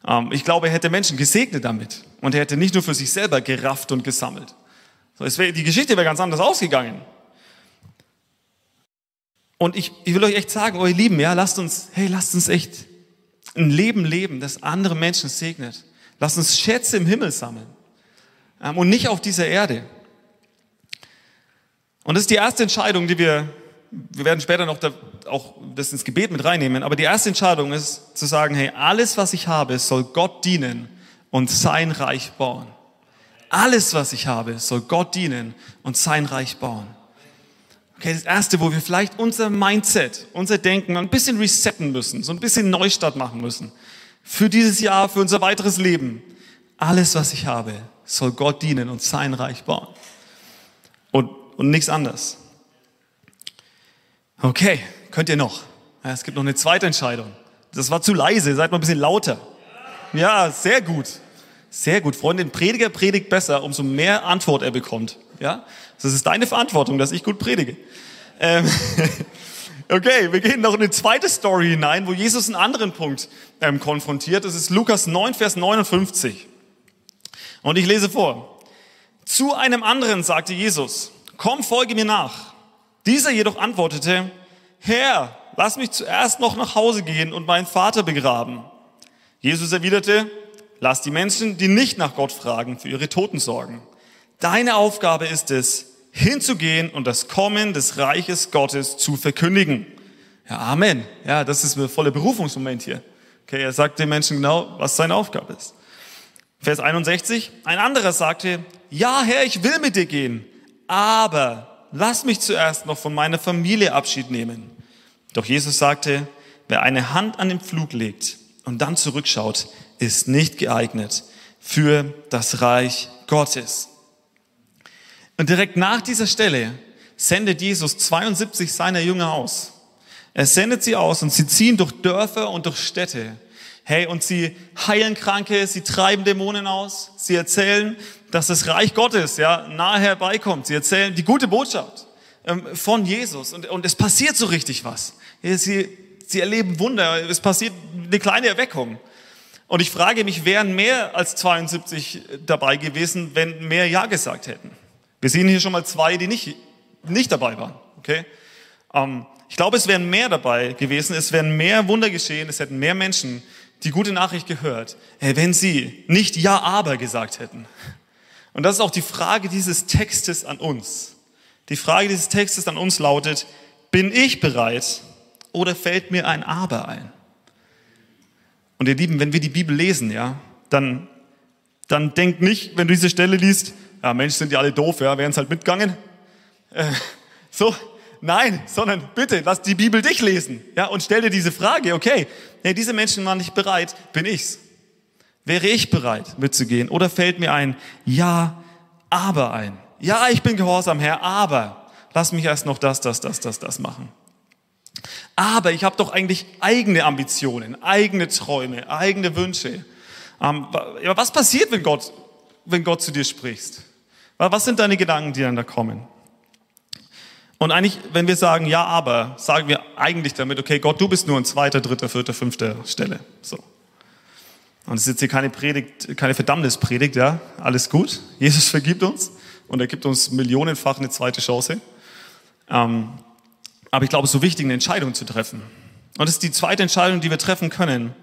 Ähm, ich glaube, er hätte Menschen gesegnet damit und er hätte nicht nur für sich selber gerafft und gesammelt. So, wär, die Geschichte wäre ganz anders ausgegangen. Und ich, ich will euch echt sagen, oh ihr Lieben, ja, lasst uns, hey, lasst uns echt ein Leben leben, das andere Menschen segnet. Lasst uns Schätze im Himmel sammeln ähm, und nicht auf dieser Erde. Und das ist die erste Entscheidung, die wir, wir werden später noch da, auch das ins Gebet mit reinnehmen, aber die erste Entscheidung ist zu sagen, hey, alles, was ich habe, soll Gott dienen und sein Reich bauen. Alles, was ich habe, soll Gott dienen und sein Reich bauen. Okay, das erste, wo wir vielleicht unser Mindset, unser Denken ein bisschen resetten müssen, so ein bisschen Neustart machen müssen. Für dieses Jahr, für unser weiteres Leben. Alles, was ich habe, soll Gott dienen und sein Reich bauen. Und, und nichts anderes. Okay, könnt ihr noch? Es gibt noch eine zweite Entscheidung. Das war zu leise, seid mal ein bisschen lauter. Ja, sehr gut. Sehr gut, Freunde, ein Prediger predigt besser, umso mehr Antwort er bekommt. Ja, das ist deine Verantwortung, dass ich gut predige. Ähm, <laughs> okay, wir gehen noch in eine zweite Story hinein, wo Jesus einen anderen Punkt ähm, konfrontiert. Das ist Lukas 9, Vers 59. Und ich lese vor. Zu einem anderen sagte Jesus, komm, folge mir nach. Dieser jedoch antwortete, Herr, lass mich zuerst noch nach Hause gehen und meinen Vater begraben. Jesus erwiderte, Lass die Menschen, die nicht nach Gott fragen, für ihre Toten sorgen. Deine Aufgabe ist es, hinzugehen und das Kommen des Reiches Gottes zu verkündigen. Ja, Amen. Ja, das ist ein voller Berufungsmoment hier. Okay, er sagt den Menschen genau, was seine Aufgabe ist. Vers 61, ein anderer sagte, ja Herr, ich will mit dir gehen, aber lass mich zuerst noch von meiner Familie Abschied nehmen. Doch Jesus sagte, wer eine Hand an den Pflug legt und dann zurückschaut, ist nicht geeignet für das Reich Gottes. Und direkt nach dieser Stelle sendet Jesus 72 seiner Jünger aus. Er sendet sie aus und sie ziehen durch Dörfer und durch Städte. Hey, und sie heilen Kranke, sie treiben Dämonen aus, sie erzählen, dass das Reich Gottes ja nahe herbeikommt. Sie erzählen die gute Botschaft ähm, von Jesus und, und es passiert so richtig was. Sie, sie erleben Wunder, es passiert eine kleine Erweckung. Und ich frage mich, wären mehr als 72 dabei gewesen, wenn mehr Ja gesagt hätten? Wir sehen hier schon mal zwei, die nicht, nicht dabei waren. Okay? Ähm, ich glaube, es wären mehr dabei gewesen, es wären mehr Wunder geschehen, es hätten mehr Menschen die gute Nachricht gehört, wenn sie nicht Ja, aber gesagt hätten. Und das ist auch die Frage dieses Textes an uns. Die Frage dieses Textes an uns lautet, bin ich bereit oder fällt mir ein Aber ein? Und ihr Lieben, wenn wir die Bibel lesen, ja, dann, dann denkt nicht, wenn du diese Stelle liest, ja Mensch, sind die alle doof, ja, wären es halt mitgegangen. Äh, so, nein, sondern bitte, lass die Bibel dich lesen, ja, und stell dir diese Frage, okay, nee, diese Menschen waren nicht bereit, bin ich's? Wäre ich bereit, mitzugehen? Oder fällt mir ein Ja, aber ein? Ja, ich bin gehorsam, Herr, aber lass mich erst noch das, das, das, das, das machen. Aber ich habe doch eigentlich eigene Ambitionen, eigene Träume, eigene Wünsche. Ähm, was passiert, wenn Gott, wenn Gott zu dir spricht? Was sind deine Gedanken, die dann da kommen? Und eigentlich, wenn wir sagen ja, aber, sagen wir eigentlich damit, okay, Gott, du bist nur an zweiter, dritter, vierter, fünfter Stelle. So. Und es ist jetzt hier keine Predigt, keine Verdammnispredigt, ja, alles gut. Jesus vergibt uns und er gibt uns millionenfach eine zweite Chance. Ähm, aber ich glaube, es ist so wichtig, eine Entscheidung zu treffen. Und das ist die zweite Entscheidung, die wir treffen können,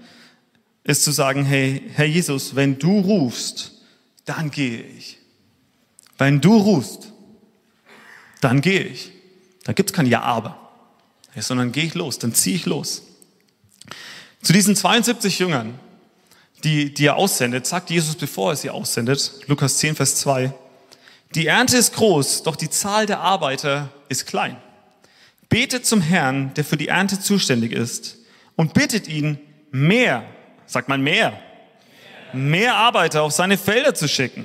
ist zu sagen, hey, Herr Jesus, wenn du rufst, dann gehe ich. Wenn du rufst, dann gehe ich. Da gibt es kein Ja, aber, sondern gehe ich los, dann ziehe ich los. Zu diesen 72 Jüngern, die, die er aussendet, sagt Jesus, bevor er sie aussendet, Lukas 10, Vers 2, die Ernte ist groß, doch die Zahl der Arbeiter ist klein. Betet zum Herrn, der für die Ernte zuständig ist, und bittet ihn, mehr, sagt man mehr, mehr Arbeiter auf seine Felder zu schicken.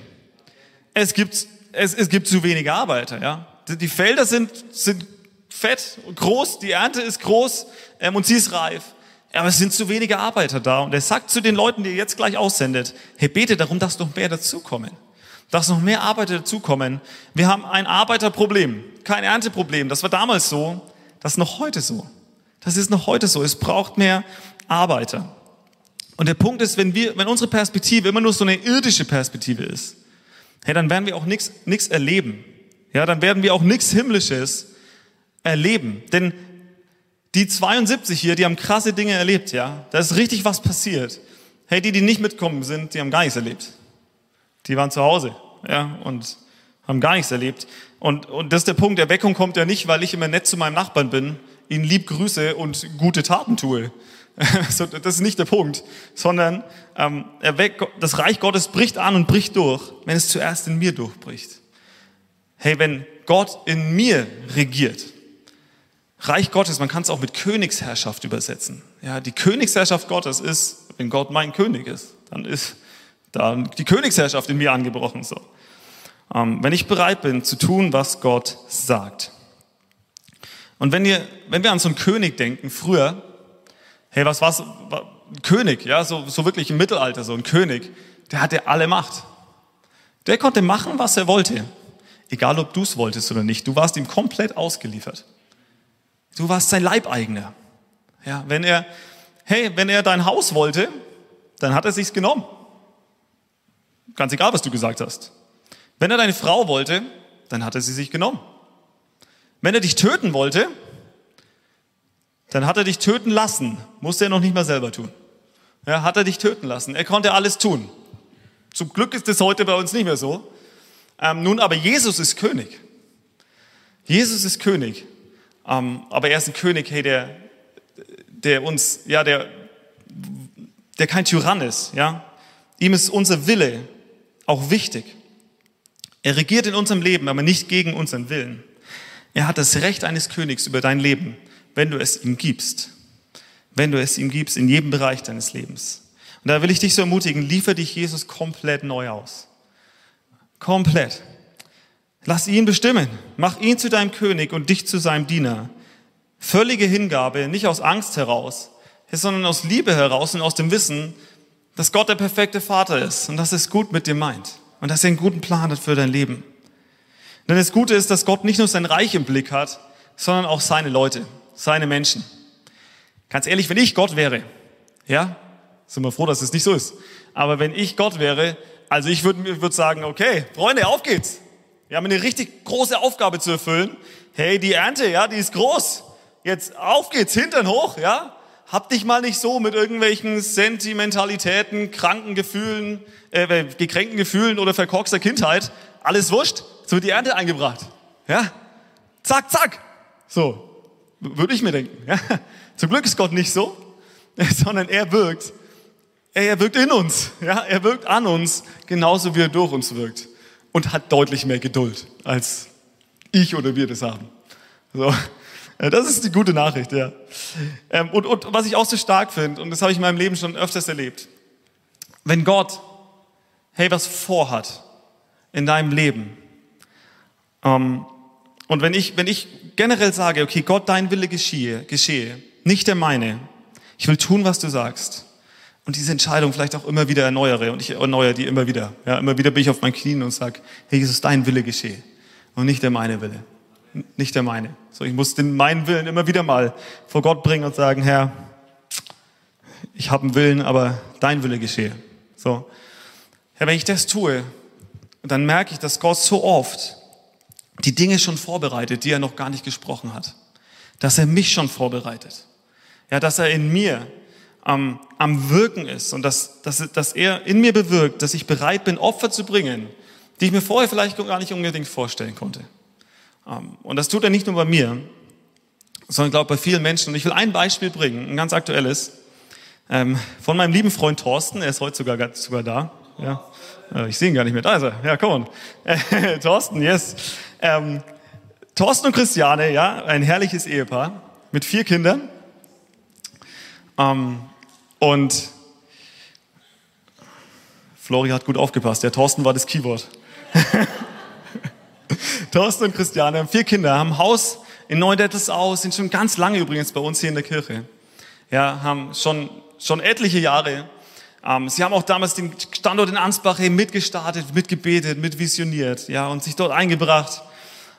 Es gibt, es, es gibt zu wenige Arbeiter, ja. Die Felder sind, sind fett, groß, die Ernte ist groß ähm, und sie ist reif. Aber es sind zu wenige Arbeiter da. Und er sagt zu den Leuten, die er jetzt gleich aussendet, hey, bete darum, dass noch mehr dazukommen. Dass noch mehr Arbeiter dazukommen. Wir haben ein Arbeiterproblem, kein Ernteproblem. Das war damals so, das ist noch heute so. Das ist noch heute so. Es braucht mehr Arbeiter. Und der Punkt ist, wenn wir, wenn unsere Perspektive immer nur so eine irdische Perspektive ist, hey, dann werden wir auch nichts nichts erleben. Ja, dann werden wir auch nichts Himmlisches erleben. Denn die 72 hier, die haben krasse Dinge erlebt, ja. Da ist richtig was passiert. Hey, die, die nicht mitkommen sind, die haben gar nichts erlebt. Die waren zu Hause, ja, und haben gar nichts erlebt. Und, und das ist der Punkt, Erweckung kommt ja nicht, weil ich immer nett zu meinem Nachbarn bin, ihn lieb grüße und gute Taten tue. <laughs> das ist nicht der Punkt, sondern ähm, das Reich Gottes bricht an und bricht durch, wenn es zuerst in mir durchbricht. Hey, wenn Gott in mir regiert, Reich Gottes, man kann es auch mit Königsherrschaft übersetzen. Ja, die Königsherrschaft Gottes ist, wenn Gott mein König ist, dann ist da die Königsherrschaft in mir angebrochen. So. Ähm, wenn ich bereit bin zu tun, was Gott sagt. Und wenn wir, wenn wir an so einen König denken, früher, hey, was war's? War König, ja, so, so wirklich im Mittelalter, so ein König, der hatte alle Macht. Der konnte machen, was er wollte. Egal, ob du es wolltest oder nicht. Du warst ihm komplett ausgeliefert. Du warst sein Leibeigener. Ja, wenn er, hey, wenn er dein Haus wollte, dann hat er sich's genommen. Ganz egal, was du gesagt hast. Wenn er deine Frau wollte, dann hat er sie sich genommen. Wenn er dich töten wollte, dann hat er dich töten lassen. Musste er noch nicht mal selber tun. Ja, hat er dich töten lassen. Er konnte alles tun. Zum Glück ist es heute bei uns nicht mehr so. Ähm, nun, aber Jesus ist König. Jesus ist König. Ähm, aber er ist ein König, hey, der, der uns, ja, der, der kein Tyrann ist, ja. ihm ist unser Wille auch wichtig. Er regiert in unserem Leben, aber nicht gegen unseren Willen. Er hat das Recht eines Königs über dein Leben, wenn du es ihm gibst. Wenn du es ihm gibst in jedem Bereich deines Lebens. Und da will ich dich so ermutigen, liefer dich Jesus komplett neu aus. Komplett. Lass ihn bestimmen. Mach ihn zu deinem König und dich zu seinem Diener. Völlige Hingabe, nicht aus Angst heraus, sondern aus Liebe heraus und aus dem Wissen, dass Gott der perfekte Vater ist und dass es gut mit dir meint und dass er einen guten Plan hat für dein Leben. Denn das Gute ist, dass Gott nicht nur sein Reich im Blick hat, sondern auch seine Leute, seine Menschen. Ganz ehrlich, wenn ich Gott wäre, ja, sind wir froh, dass es nicht so ist. Aber wenn ich Gott wäre, also ich würde würd sagen, okay, Freunde, auf geht's. Wir haben eine richtig große Aufgabe zu erfüllen. Hey, die Ernte, ja, die ist groß. Jetzt auf geht's, Hintern hoch, ja. Hab dich mal nicht so mit irgendwelchen Sentimentalitäten, kranken Gefühlen, äh, gekränkten Gefühlen oder verkorkster Kindheit. Alles wurscht. So wird die Ernte eingebracht. Ja? Zack, zack. So. Würde ich mir denken. Ja? <laughs> Zum Glück ist Gott nicht so, <laughs> sondern er wirkt. Er wirkt in uns. Ja? Er wirkt an uns, genauso wie er durch uns wirkt. Und hat deutlich mehr Geduld, als ich oder wir das haben. So. Das ist die gute Nachricht, ja. Ähm, und, und was ich auch so stark finde, und das habe ich in meinem Leben schon öfters erlebt, wenn Gott, hey, was vorhat in deinem Leben, ähm, und wenn ich, wenn ich generell sage, okay, Gott, dein Wille geschehe, geschehe, nicht der meine, ich will tun, was du sagst, und diese Entscheidung vielleicht auch immer wieder erneuere, und ich erneuere die immer wieder, ja, immer wieder bin ich auf meinen Knien und sage, hey, Jesus, dein Wille geschehe, und nicht der meine Wille nicht der meine. So, ich muss den meinen Willen immer wieder mal vor Gott bringen und sagen, Herr, ich habe einen Willen, aber dein Wille geschehe. So. Herr, wenn ich das tue, dann merke ich, dass Gott so oft die Dinge schon vorbereitet, die er noch gar nicht gesprochen hat. Dass er mich schon vorbereitet. Ja, dass er in mir am, am Wirken ist und dass, dass, dass er in mir bewirkt, dass ich bereit bin, Opfer zu bringen, die ich mir vorher vielleicht gar nicht unbedingt vorstellen konnte. Ähm, und das tut er nicht nur bei mir, sondern glaube bei vielen Menschen. Und ich will ein Beispiel bringen, ein ganz aktuelles, ähm, von meinem lieben Freund Thorsten. Er ist heute sogar, sogar da. Ja. Äh, ich sehe ihn gar nicht mehr. Da ist er. Ja, komm on. <laughs> Thorsten, yes. Ähm, Thorsten und Christiane, ja, ein herrliches Ehepaar mit vier Kindern. Ähm, und Flori hat gut aufgepasst. Der Thorsten war das Keyword. <laughs> Thorsten und Christiane haben vier Kinder, haben Haus in Neudettelsau, sind schon ganz lange übrigens bei uns hier in der Kirche. Ja, haben schon, schon etliche Jahre. Ähm, sie haben auch damals den Standort in Ansbach mitgestartet, mitgebetet, mitvisioniert, ja, und sich dort eingebracht.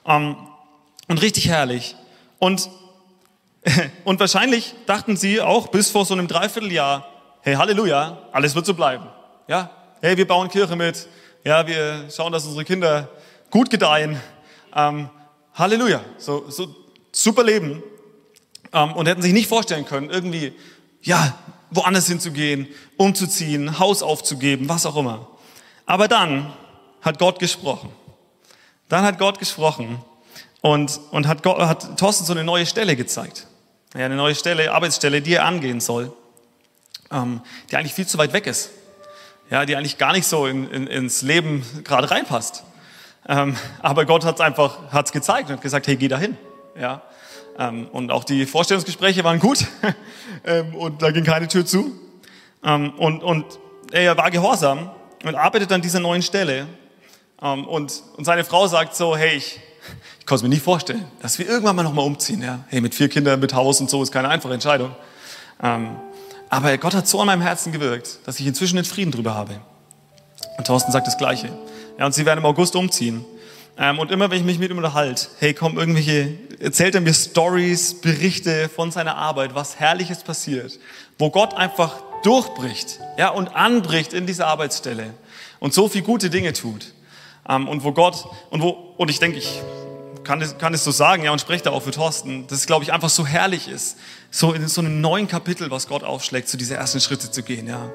Ähm, und richtig herrlich. Und, <laughs> und wahrscheinlich dachten sie auch bis vor so einem Dreivierteljahr, hey, Halleluja, alles wird so bleiben. Ja, hey, wir bauen Kirche mit. Ja, wir schauen, dass unsere Kinder gut gedeihen. Ähm, Halleluja, so, so super Leben. Ähm, und hätten sich nicht vorstellen können, irgendwie, ja, woanders hinzugehen, umzuziehen, Haus aufzugeben, was auch immer. Aber dann hat Gott gesprochen. Dann hat Gott gesprochen und, und hat, Gott, hat Thorsten so eine neue Stelle gezeigt. Ja, eine neue Stelle, Arbeitsstelle, die er angehen soll, ähm, die eigentlich viel zu weit weg ist. Ja, die eigentlich gar nicht so in, in, ins Leben gerade reinpasst. Ähm, aber Gott hat es einfach hat's gezeigt und hat gesagt, hey, geh dahin. Ja. Ähm, und auch die Vorstellungsgespräche waren gut <laughs> ähm, und da ging keine Tür zu. Ähm, und, und er war gehorsam und arbeitet an dieser neuen Stelle. Ähm, und, und seine Frau sagt so, hey, ich, ich konnte es mir nicht vorstellen, dass wir irgendwann mal nochmal umziehen. Ja. Hey, mit vier Kindern, mit Haus und so ist keine einfache Entscheidung. Ähm, aber Gott hat so an meinem Herzen gewirkt, dass ich inzwischen den Frieden drüber habe. Und Thorsten sagt das Gleiche. Ja, und sie werden im August umziehen. Ähm, und immer wenn ich mich mit ihm unterhalte, hey, komm, irgendwelche, erzählt er mir Stories, Berichte von seiner Arbeit, was Herrliches passiert, wo Gott einfach durchbricht, ja, und anbricht in dieser Arbeitsstelle und so viel gute Dinge tut. Ähm, und wo Gott, und wo, und ich denke, ich kann es, kann es so sagen, ja, und spreche da auch für Thorsten, dass es, glaube ich, einfach so herrlich ist, so in so einem neuen Kapitel, was Gott aufschlägt, zu diese ersten Schritte zu gehen, ja.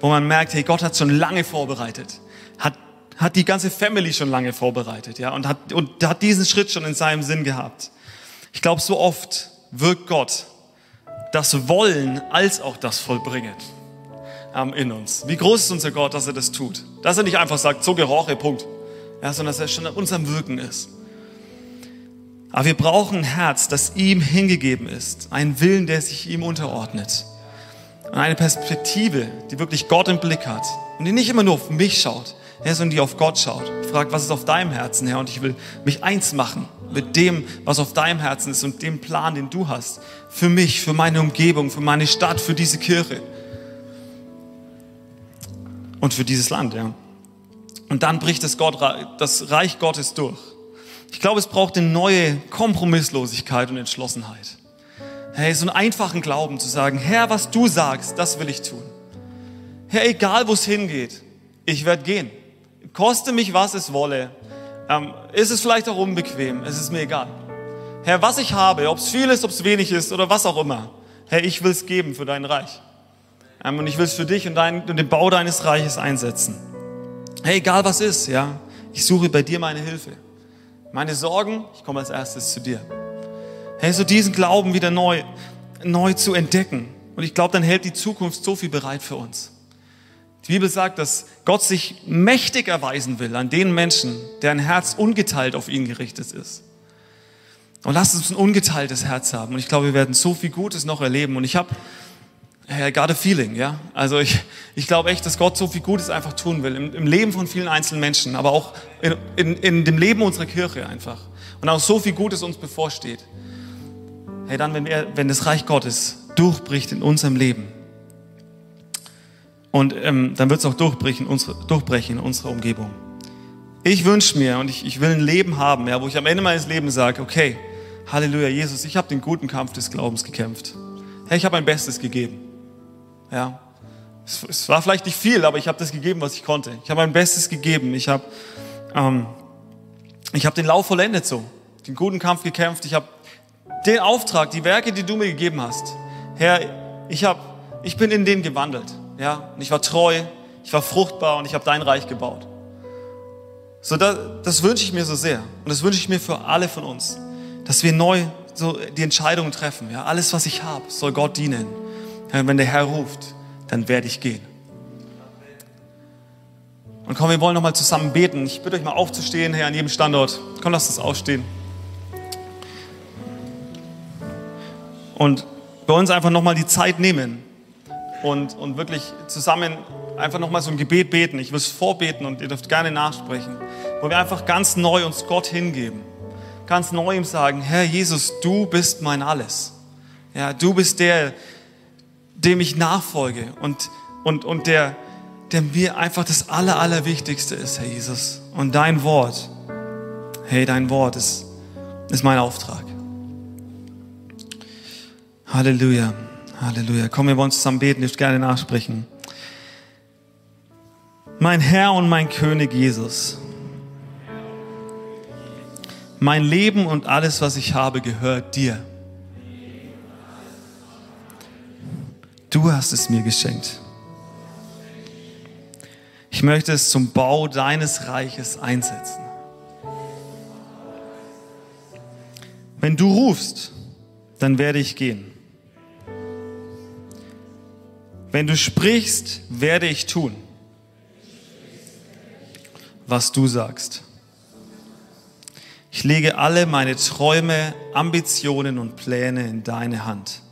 Wo man merkt, hey, Gott hat schon lange vorbereitet, hat hat die ganze Family schon lange vorbereitet, ja, und hat, und hat diesen Schritt schon in seinem Sinn gehabt. Ich glaube, so oft wirkt Gott das Wollen als auch das Vollbringen. ähm, in uns. Wie groß ist unser Gott, dass er das tut? Dass er nicht einfach sagt, so gehorche, Punkt. Ja, sondern dass er schon an unserem Wirken ist. Aber wir brauchen ein Herz, das ihm hingegeben ist. Einen Willen, der sich ihm unterordnet. Und eine Perspektive, die wirklich Gott im Blick hat. Und die nicht immer nur auf mich schaut, sondern die auf Gott schaut. Fragt, was ist auf deinem Herzen, Herr? Und ich will mich eins machen mit dem, was auf deinem Herzen ist und dem Plan, den du hast. Für mich, für meine Umgebung, für meine Stadt, für diese Kirche. Und für dieses Land, ja. Und dann bricht das, Gott, das Reich Gottes durch. Ich glaube, es braucht eine neue Kompromisslosigkeit und Entschlossenheit. Hey, so einen einfachen Glauben zu sagen, Herr, was du sagst, das will ich tun. Herr, egal wo es hingeht, ich werde gehen. Koste mich, was es wolle. Ähm, ist es vielleicht auch unbequem, es ist mir egal. Herr, was ich habe, ob es viel ist, ob es wenig ist oder was auch immer. Herr, ich will es geben für dein Reich. Ähm, und ich will es für dich und, dein, und den Bau deines Reiches einsetzen. Hey, egal was ist, ja, ich suche bei dir meine Hilfe. Meine Sorgen, ich komme als erstes zu dir. Hey, so diesen Glauben wieder neu, neu zu entdecken. Und ich glaube, dann hält die Zukunft so viel bereit für uns. Die Bibel sagt, dass Gott sich mächtig erweisen will an den Menschen, deren Herz ungeteilt auf ihn gerichtet ist. Und lasst uns ein ungeteiltes Herz haben. Und ich glaube, wir werden so viel Gutes noch erleben. Und ich habe, I got a feeling, ja. Also ich, ich glaube echt, dass Gott so viel Gutes einfach tun will. Im, im Leben von vielen einzelnen Menschen, aber auch in, in, in dem Leben unserer Kirche einfach. Und auch so viel Gutes uns bevorsteht. Hey, dann, wenn, er, wenn das Reich Gottes durchbricht in unserem Leben, und ähm, dann wird es auch durchbrechen, unsere, durchbrechen in unserer Umgebung. Ich wünsche mir und ich, ich will ein Leben haben, ja, wo ich am Ende meines Lebens sage, okay, Halleluja, Jesus, ich habe den guten Kampf des Glaubens gekämpft. Hey, ich habe mein Bestes gegeben. Ja, es, es, war vielleicht nicht viel, aber ich habe das gegeben, was ich konnte. Ich habe mein Bestes gegeben. Ich habe ähm, ich hab den Lauf vollendet so, den guten Kampf gekämpft. Ich habe den Auftrag, die Werke, die du mir gegeben hast. Herr, ich, hab, ich bin in denen gewandelt. Ja, und ich war treu, ich war fruchtbar und ich habe dein Reich gebaut. So, das, das wünsche ich mir so sehr. Und das wünsche ich mir für alle von uns, dass wir neu so die Entscheidungen treffen. Ja, alles, was ich habe, soll Gott dienen. Ja, wenn der Herr ruft, dann werde ich gehen. Und komm, wir wollen nochmal zusammen beten. Ich bitte euch mal aufzustehen, Herr, an jedem Standort. Komm, lasst uns aufstehen. Und bei uns einfach nochmal die Zeit nehmen, und, und wirklich zusammen einfach nochmal so ein Gebet beten. Ich will es vorbeten und ihr dürft gerne nachsprechen. Wo wir einfach ganz neu uns Gott hingeben. Ganz neu ihm sagen, Herr Jesus, du bist mein Alles. Ja, du bist der, dem ich nachfolge und, und, und der, der mir einfach das Aller, Allerwichtigste ist, Herr Jesus. Und dein Wort, hey, dein Wort ist, ist mein Auftrag. Halleluja. Halleluja. Komm, wir wollen zusammen beten, ich gerne nachsprechen. Mein Herr und mein König Jesus. Mein Leben und alles, was ich habe, gehört dir. Du hast es mir geschenkt. Ich möchte es zum Bau deines Reiches einsetzen. Wenn du rufst, dann werde ich gehen. Wenn du sprichst, werde ich tun, was du sagst. Ich lege alle meine Träume, Ambitionen und Pläne in deine Hand.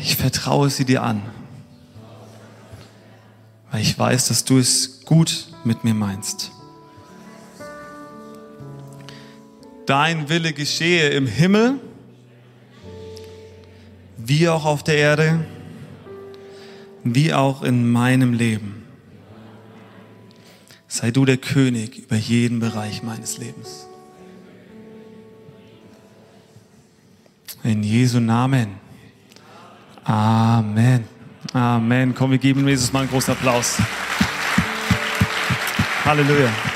Ich vertraue sie dir an, weil ich weiß, dass du es gut mit mir meinst. Dein Wille geschehe im Himmel wie auch auf der Erde, wie auch in meinem Leben. Sei du der König über jeden Bereich meines Lebens. In Jesu Namen. Amen. Amen. Komm, wir geben Jesus mal einen großen Applaus. Halleluja.